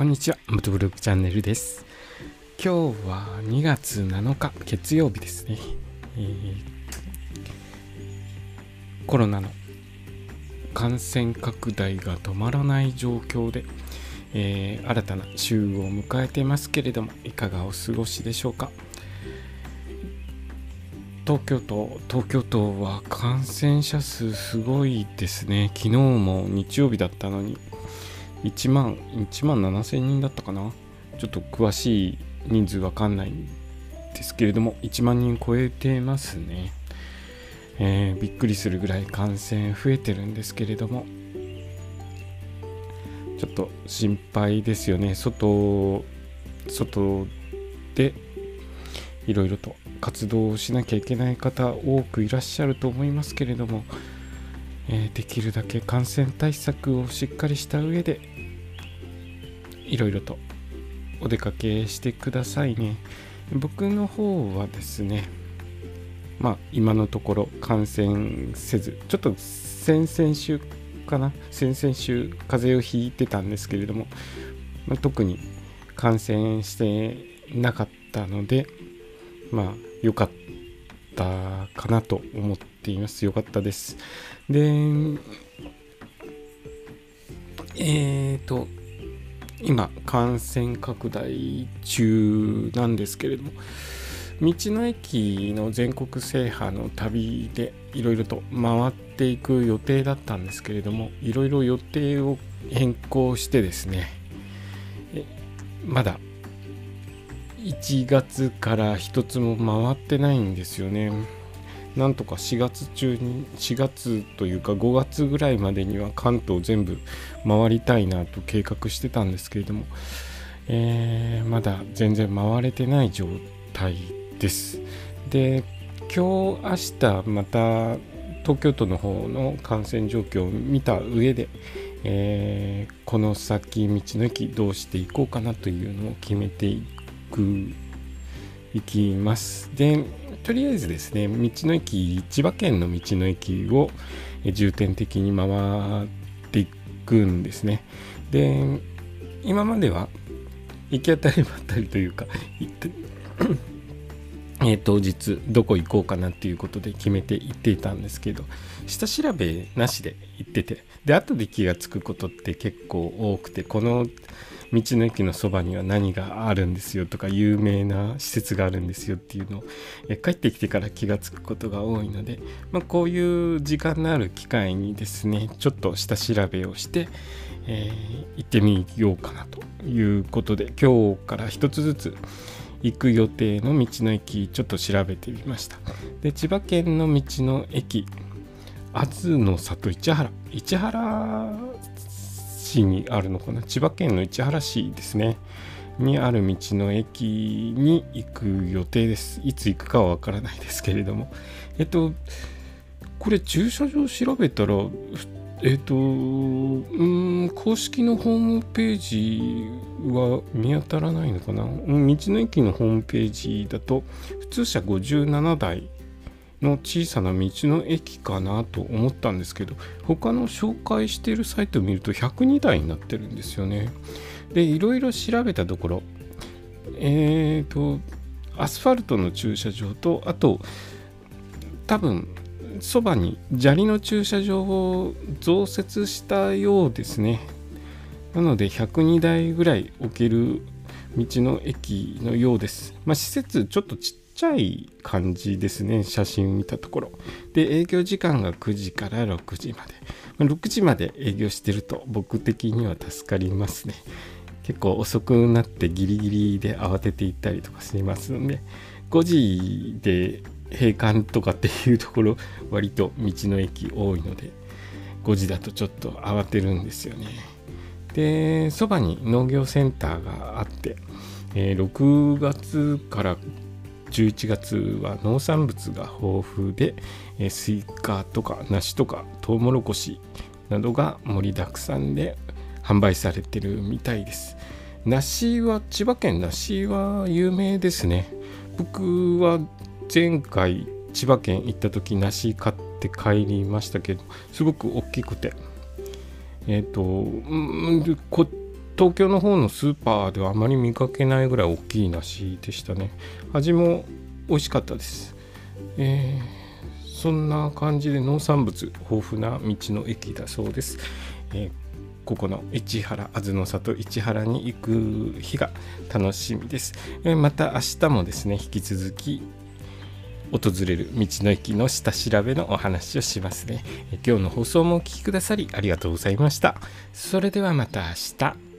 こんにちは、ムトブログチャンネルです。今日は2月7日、月曜日ですね。えーコロナの感染拡大が止まらない状況で、えー新たな週を迎えていますけれども、いかがお過ごしでしょうか。東京都、東京都は感染者数すごいですね。昨日も日曜日だったのに、1万、1万7000人だったかな？ちょっと詳しい人数わかんないんですけれども、1万人超えてますね。えーびっくりするぐらい感染増えてるんですけれども、ちょっと心配ですよね。外、外でいろいろと活動をしなきゃいけない方多くいらっしゃると思いますけれども、えーできるだけ感染対策をしっかりした上でいろいろとお出かけしてくださいね。僕の方はですねまあ今のところ感染せずちょっと先々週かな先々週風邪をひいてたんですけれども、まあ特に感染してなかったのでまあ良かった。かなと思っています。良かったです。でえーと今感染拡大中なんですけれども道の駅の全国制覇の旅でいろいろと回っていく予定だったんですけれどもいろいろ予定を変更してですねえまだ1月から一つも回ってないんですよね。なんとか4月中に4月というか5月ぐらいまでには関東全部回りたいなと計画してたんですけれども、えーまだ全然回れてない状態です。で今日明日また東京都の方の感染状況を見た上で、えーこの先道の駅どうしていこうかなというのを決めていくいきます。でとりあえずですね道の駅千葉県の道の駅を重点的に回っていくんですね。で今までは行き当たりばったりというかえ当日どこ行こうかなっていうことで決めて行っていたんですけど下調べなしで行っててで後で気がつくことって結構多くてこの道の駅のそばには何があるんですよとか有名な施設があるんですよっていうのをえ帰ってきてから気がつくことが多いので、まあ、こういう時間のある機会にですねちょっと下調べをして、えー行ってみようかなということで今日から一つずつ行く予定の道の駅ちょっと調べてみました。で千葉県の道の駅安の里市原。市原市にあるのかな？千葉県の市原市ですね。にある道の駅に行く予定です。いつ行くかはわからないですけれども。えっとこれ駐車場調べたらえっとうん公式のホームページは見当たらないのかな？道の駅のホームページだと普通車57台の小さな道の駅かなと思ったんですけど他の紹介しているサイトを見ると102台になってるんですよね。でいろいろ調べたところえっ、とアスファルトの駐車場とあと多分そばに砂利の駐車場を増設したようですね。なので102台ぐらい置ける道の駅のようです。まあ施設ちょっとちっちゃい感じですね写真見たところ。で営業時間が9時から6時まで。6時まで営業してると僕的には助かりますね。結構遅くなってギリギリで慌てて行ったりとかしますので。5時で閉館とかっていうところ割と道の駅多いので。5時だとちょっと慌てるんですよね。でそばに農業センターがあって、えー6月から11月は農産物が豊富で、スイカとか梨とかトウモロコシなどが盛りだくさんで販売されてるみたいです。梨は千葉県梨は有名ですね。僕は前回千葉県行った時梨買って帰りましたけどすごく大きくて。えっ、とこっ東京の方のスーパーではあまり見かけないぐらい大きい梨でしたね味も美味しかったですえー、そんな感じで農産物豊富な道の駅だそうです、えーここの市原あずの里市原に行く日が楽しみですえ。また明日もですね引き続き訪れる道の駅の下調べのお話をしますね。今日の放送もお聴きくださりありがとうございました。それではまた明日。